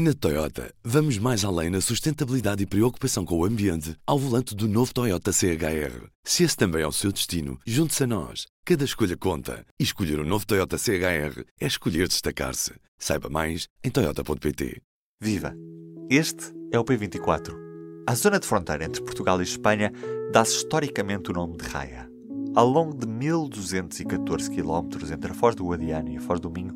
Na Toyota, vamos mais além na sustentabilidade e preocupação com o ambiente ao volante do novo Toyota CHR. Se esse também é o seu destino, junte-se a nós. Cada escolha conta. E escolher o um novo Toyota CHR é escolher destacar-se. Saiba mais em Toyota.pt. Viva! Este é o P24. A zona de fronteira entre Portugal e Espanha dá-se historicamente o nome de Raia. Ao longo de 1214 km entre a Foz do Guadiana e a Foz do Minho,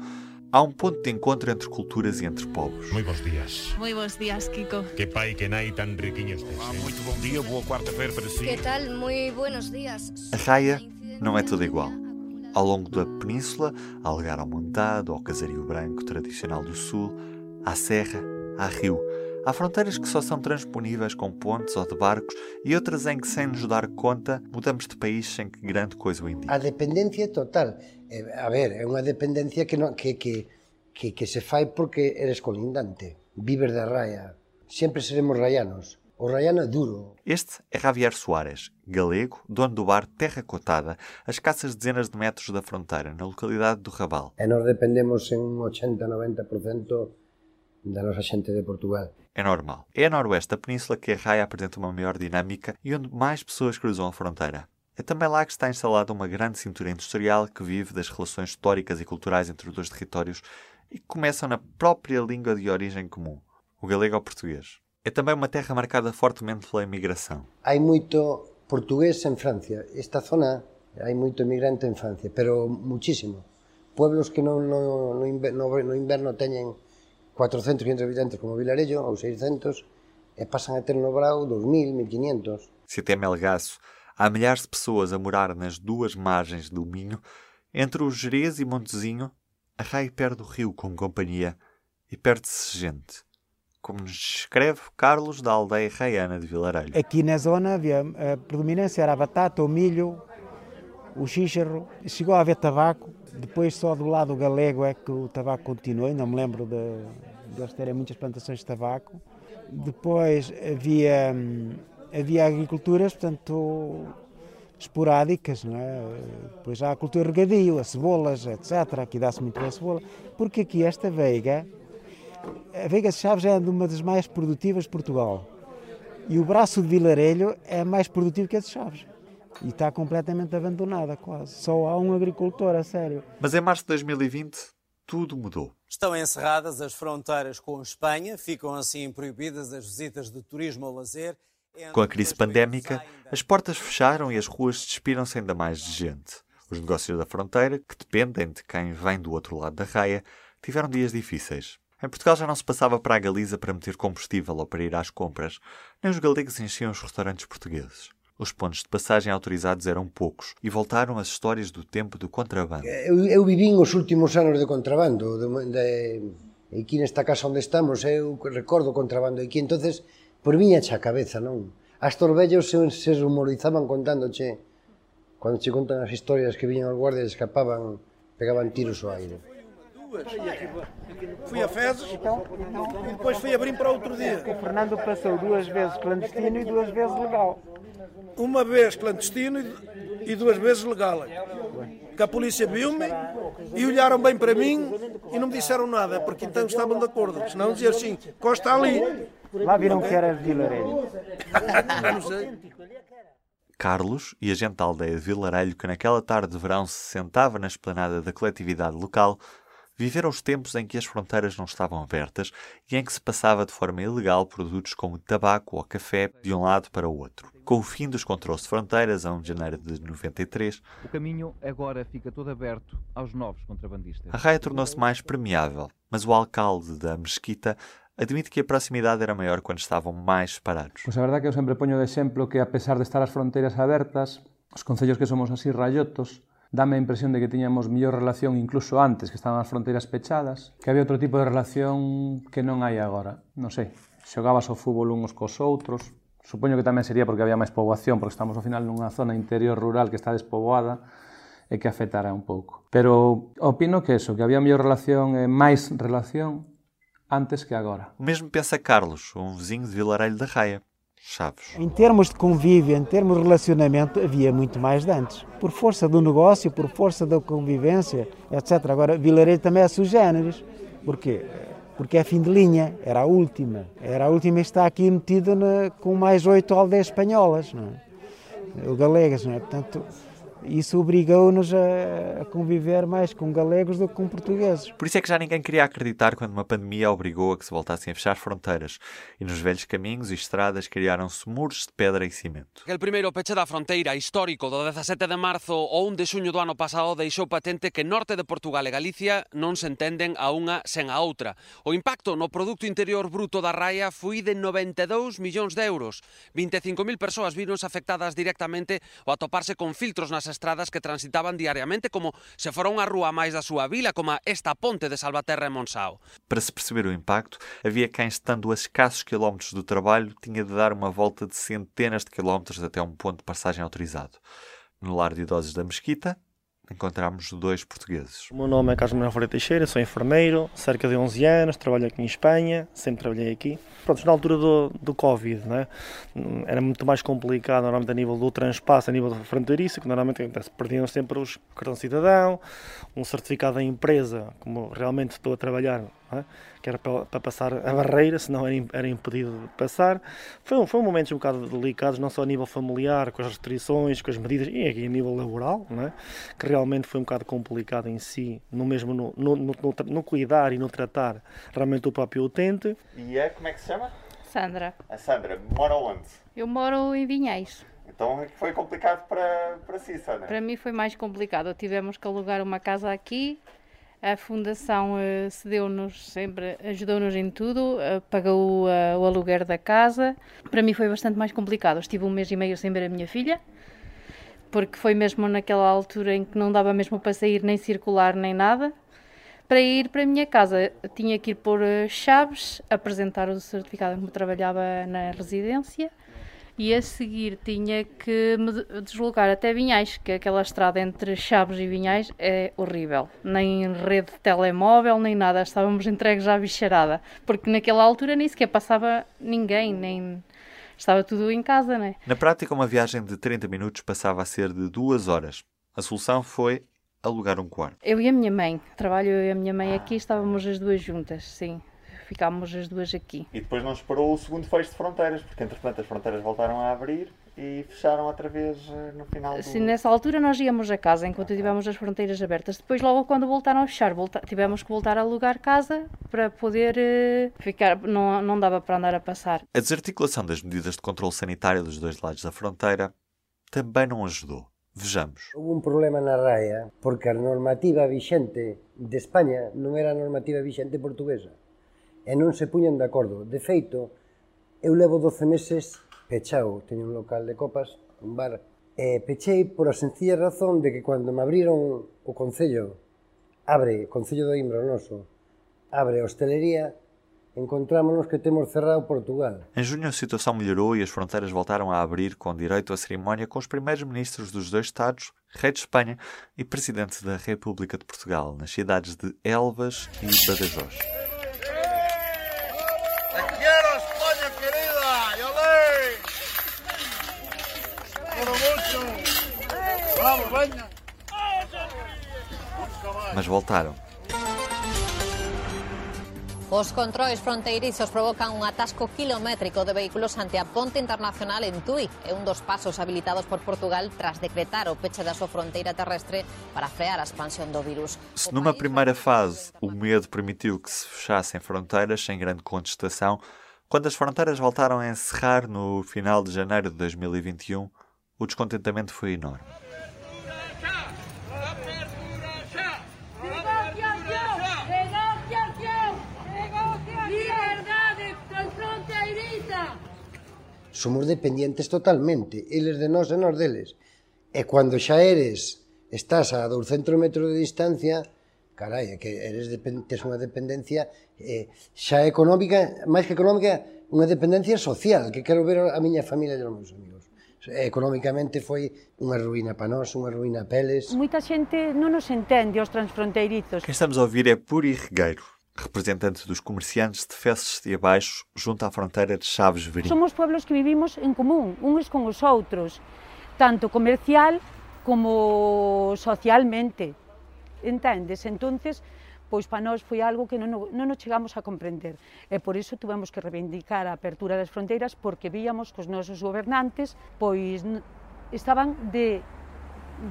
Há um ponto de encontro entre culturas e entre povos. Muito bons dias. Muito bons dias, Kiko. Que pai que nai tão riquinho estés. Ah, muito bom dia, boa quarta-feira para si. Que tal? Muito buenos dias. A raia não é tudo igual. Ao longo da península, há Algar ao Montado, ao Casario Branco tradicional do Sul, há serra, há rio. Há fronteiras que só são transponíveis com pontes ou de barcos e outras em que, sem nos dar conta, mudamos de país sem que grande coisa o indique. A dependência total. A ver, é unha dependencia que, non, que, que, que, que se fai porque eres colindante. Vives da raia. Sempre seremos raianos. O raiano é duro. Este é Javier Soares, galego, dono do bar Terra Cotada, a escassas dezenas de metros da fronteira, na localidade do Raval. E nós dependemos en 80-90% da nosa xente de Portugal. É normal. É a noroeste da península que a raia apresenta uma maior dinâmica e onde mais pessoas cruzam a fronteira. É também lá que está instalada uma grande cintura industrial que vive das relações históricas e culturais entre os dois territórios e que começam na própria língua de origem comum, o galego ao português. É também uma terra marcada fortemente pela imigração. Há muito português em França. Esta zona há muito imigrante em França, pero muchísimo. Pueblos que no, no, no, inverno, no inverno teñen 400, 500 habitantes como Vilarello, ou 600, e pasan a ter no Brau 2.000, 1.500. Se até Melgaço há milhares de pessoas a morar nas duas margens do Minho, entre o Jerez e Montezinho, a raia perde o rio com companhia e perde-se gente. Como nos descreve Carlos da aldeia raiana de Vilarelho. Aqui na zona havia a predominância era a batata, o milho, o xíxaro, chegou a haver tabaco, depois só do lado galego é que o tabaco continuou, não me lembro de, de eles terem muitas plantações de tabaco. Depois havia, havia agriculturas, portanto, esporádicas, não é? Depois há a cultura regadio, as cebolas, etc. Aqui dá-se muito bem a cebola, porque aqui esta veiga, a veiga de Chaves é uma das mais produtivas de Portugal. E o braço de Vilarelho é mais produtivo que a de Chaves e está completamente abandonada quase. Só há um agricultor, a sério. Mas em março de 2020 tudo mudou. Estão encerradas as fronteiras com Espanha, ficam assim proibidas as visitas de turismo ao lazer. Com a crise pandémica, as portas fecharam e as ruas despiram-se ainda mais de gente. Os negócios da fronteira, que dependem de quem vem do outro lado da raia, tiveram dias difíceis. Em Portugal já não se passava para a Galiza para meter combustível ou para ir às compras, nem os galegos enchiam os restaurantes portugueses. Os pontos de passagem autorizados eram poucos e voltaram as histórias do tempo do contrabando. Eu, eu vivi os últimos anos de contrabando. De, de, aqui nesta casa onde estamos, eu recordo o contrabando aqui. entonces por viña a cabeza, non? As torbellos se, se rumorizaban contándoche, cando che contan as historias que viñan os guardias, escapaban, pegaban tiros ao aire. Fui a Fezes e depois fui a Brim para outro dia. O Fernando passou duas vezes clandestino e duas vezes legal. Uma vez clandestino e duas vezes legal. Que a polícia viu-me e olharam bem para mim e não me disseram nada, porque então estavam de acordo. Senão dizer assim, Costa ali. Lá viram que era Vilarelho. não sei. Carlos e a gente da aldeia de Vilarelho, que naquela tarde de verão se sentava na esplanada da coletividade local, viveram os tempos em que as fronteiras não estavam abertas e em que se passava de forma ilegal produtos como tabaco ou café de um lado para o outro. Com o fim dos controles de fronteiras, a 1 de janeiro de 93, o caminho agora fica todo aberto aos novos contrabandistas. A raia tornou-se mais permeável, mas o alcalde da Mesquita admite que a proximidade era maior quando estavam mais separados. Pois a verdade que eu sempre poño de exemplo que a pesar de estar as fronteiras abertas, os concellos que somos así rayotos, dame a impresión de que tiñamos mellor relación incluso antes, que estaban as fronteiras pechadas, que había outro tipo de relación que non hai agora. Non sei, xogabas o fútbol uns cos outros, supoño que tamén sería porque había máis poboación, porque estamos ao final nunha zona interior rural que está despoboada, e que afetara un pouco. Pero opino que eso, que había mellor relación e máis relación antes que agora. O mesmo pensa Carlos, um vizinho de Vilarelho da Raia. Chaves. Em termos de convívio, em termos de relacionamento, havia muito mais de antes. Por força do negócio, por força da convivência, etc. Agora, Vilarejo também é sui generis. Porquê? porque é fim de linha, era a última. Era a última e está aqui metida na, com mais oito aldeias espanholas, não é? Galegas, não é? Portanto, isso obrigou-nos a, conviver mais com galegos do que com portugueses. Por isso é que já ninguém queria acreditar quando uma pandemia obrigou a que se voltassem a fechar fronteiras e nos velhos caminhos e estradas criaram-se muros de pedra e cimento. El primeiro peche da fronteira histórico do 17 de marzo ou 1 de xuño do ano pasado deixou patente que norte de Portugal e Galicia non se entenden a unha sen a outra. O impacto no Producto Interior Bruto da Raia foi de 92 millóns de euros. 25.000 persoas vironse afectadas directamente ou atoparse con filtros nas estradas que transitaban diariamente como se fora unha rúa máis da súa vila, como esta ponte de Salvaterra e Monsao. Para se perceber o impacto, havia quem, estando a escassos quilómetros do trabalho, tinha de dar uma volta de centenas de quilómetros até um ponto de passagem autorizado. No lar de idosos da Mesquita, encontramos dois portugueses. O meu nome é Carlos Manuel Ferreira Teixeira, sou enfermeiro, cerca de 11 anos, trabalho aqui em Espanha, sempre trabalhei aqui. Pronto, na altura do, do Covid, né, era muito mais complicado normalmente a nível do transpasso, a nível fronteiriço, que normalmente acontece, perdiam sempre os cartão cidadão, um certificado da empresa, como realmente estou a trabalhar, né, que era para, para, passar a barreira, senão era, era impedido de passar. Foi, foi um momentos um bocado delicados, não só a nível familiar, com as restrições, com as medidas, e aqui a nível laboral, né, que realmente foi um bocado complicado em si, no mesmo no, no, no, no cuidar e no tratar realmente o próprio utente. E é, como é que se chama? Sandra. A Sandra, mora onde? Eu moro em Vinhais. Então foi complicado para, para si, Sandra? Para mim foi mais complicado. Tivemos que alugar uma casa aqui. A Fundação uh, cedeu-nos sempre, ajudou-nos em tudo, uh, pagou uh, o aluguer da casa. Para mim foi bastante mais complicado. Estive um mês e meio sem ver a minha filha, porque foi mesmo naquela altura em que não dava mesmo para sair nem circular nem nada para ir para a minha casa tinha que ir eh, chaves, apresentar o certificado em que trabalhava na residência e a seguir tinha que me deslocar até Vinhais, que aquela estrada entre Chaves e Vinhais é horrível. Nem rede de telemóvel, nem nada. Estávamos entregues à bicharada, porque naquela altura nem sequer passava ninguém, nem estava tudo em casa, né? Na prática, uma viagem de 30 minutos passava a ser de duas horas. A solução foi alugar um quarto? Eu e a minha mãe. Trabalho eu e a minha mãe aqui, estávamos as duas juntas, sim. Ficámos as duas aqui. E depois não esperou o segundo fecho de fronteiras, porque entretanto as fronteiras voltaram a abrir e fecharam outra vez eh, no final do... Sim, nessa altura nós íamos a casa enquanto tivemos as fronteiras abertas. Depois, logo quando voltaram a fechar, volta... tivemos que voltar a alugar casa para poder uh, ficar... Não, não dava para andar a passar. A desarticulação das medidas de controle sanitário dos dois lados da fronteira também não ajudou. Vejamos. Houve un problema na RAIA porque a normativa vixente de España non era a normativa vixente portuguesa e non se puñan de acordo. De feito, eu levo 12 meses pechado, teño un local de copas, un bar, e pechei por a sencilla razón de que cando me abriron o Concello, abre, o Concello do Imbronoso, abre a hostelería, encontrámonos que temos cerrado Portugal. Em junho a situação melhorou e as fronteiras voltaram a abrir com direito à cerimónia com os primeiros ministros dos dois Estados, Rei de Espanha e Presidente da República de Portugal, nas cidades de Elvas e Badajoz. Mas voltaram. Os controis fronteirizos provocan un atasco kilométrico de vehículos ante a ponte internacional en Tui. É un dos pasos habilitados por Portugal tras decretar o peche da súa fronteira terrestre para frear a expansión do virus. Se numa primeira fase o medo permitiu que se fechassem fronteiras sem grande contestação, quando as fronteiras voltaram a encerrar no final de janeiro de 2021, o descontentamento foi enorme. somos dependientes totalmente, eles de nós e nós deles. E cando xa eres, estás a 200 metros de distancia, carai, é que eres tes unha dependencia eh, xa económica, máis que económica, unha dependencia social, que quero ver a miña familia e os meus amigos. Económicamente foi unha ruína para nós, unha ruína a peles. Moita xente non nos entende os transfronteirizos. Que estamos a ouvir é Puri Regueiro, representantes dos comerciantes de Feces de Abaixo, junto à fronteira de Chaves Verim. Somos pueblos que vivimos en común, uns con os outros, tanto comercial como socialmente. Entendes? Entonces, pois para nós foi algo que non, non nos chegamos a comprender. E por iso tuvemos que reivindicar a apertura das fronteiras porque víamos que os nosos gobernantes pois estaban de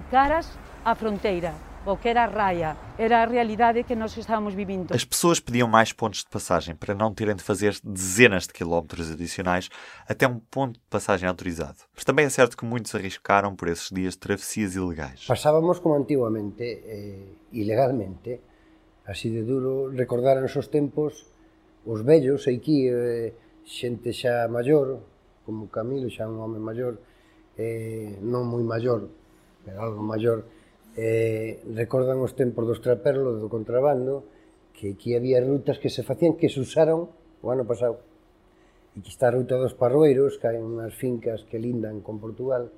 caras á fronteira, o que era a raia, era a realidade que nós estávamos vivendo. As pessoas pediam mais pontos de passagem para não terem de fazer dezenas de quilómetros adicionais até um ponto de passagem autorizado. Mas também é certo que muitos arriscaram por esses dias de travessias ilegais. Passábamos como antiguamente, eh, ilegalmente, así de duro, recordar nos os tempos os vellos, aquí, eh, xente xa maior, como Camilo, xa un home maior, eh, non moi maior, pero algo maior, eh, recordan os tempos dos traperlos do contrabando que aquí había rutas que se facían que se usaron o ano pasado. E que está a ruta dos parroeiros que hai unhas fincas que lindan con Portugal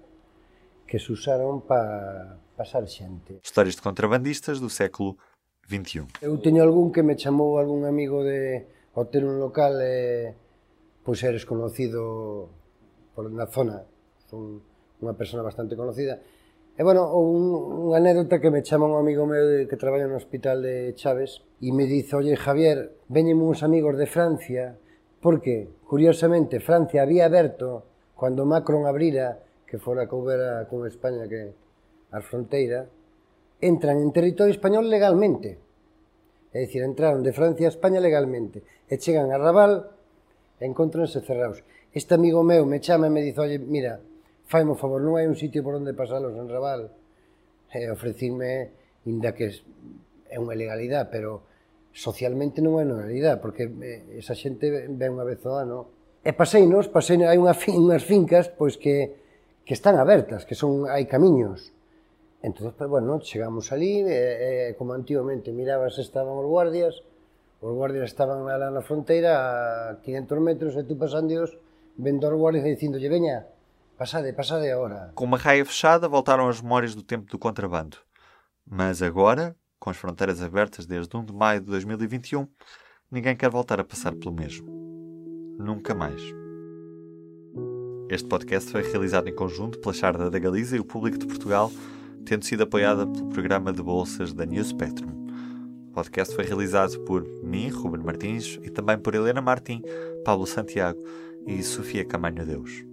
que se usaron para pasar xente. Histórias de contrabandistas do século XXI Eu teño algún que me chamou algún amigo de ao ter un local eh, pois eres conocido por na zona. Son unha persona bastante conocida. E, bueno, un, unha anécdota que me chama un amigo meu de, que traballa no hospital de Chaves e me dice, oye, Javier, veñen uns amigos de Francia, porque, curiosamente, Francia había aberto, cando Macron abrira, que fora que houbera con España que a fronteira, entran en territorio español legalmente. É dicir, entraron de Francia a España legalmente. E chegan a Raval, e encontranse cerrados. Este amigo meu me chama e me dice, oye, mira, faime o favor, non hai un sitio por onde pasalos en Raval. E ofrecinme, inda que é unha ilegalidade, pero socialmente non é unha ilegalidade, porque eh, esa xente ven unha vez ao ano. E paseinos, pasei, hai unha fin, unhas fincas pois que, que están abertas, que son hai camiños. Entón, pues, bueno, chegamos ali, e, e, como antigamente mirabas, estaban os guardias, os guardias estaban lá na fronteira a 500 metros e tú pasandios vendo os guardias e veña, Passada, passada é a hora. Com uma raia fechada, voltaram as memórias do tempo do contrabando. Mas agora, com as fronteiras abertas desde 1 de maio de 2021, ninguém quer voltar a passar pelo mesmo. Nunca mais. Este podcast foi realizado em conjunto pela Charda da Galiza e o Público de Portugal, tendo sido apoiada pelo programa de bolsas da New Spectrum. O podcast foi realizado por mim, Ruben Martins, e também por Helena Martim, Pablo Santiago e Sofia Camanho Deus.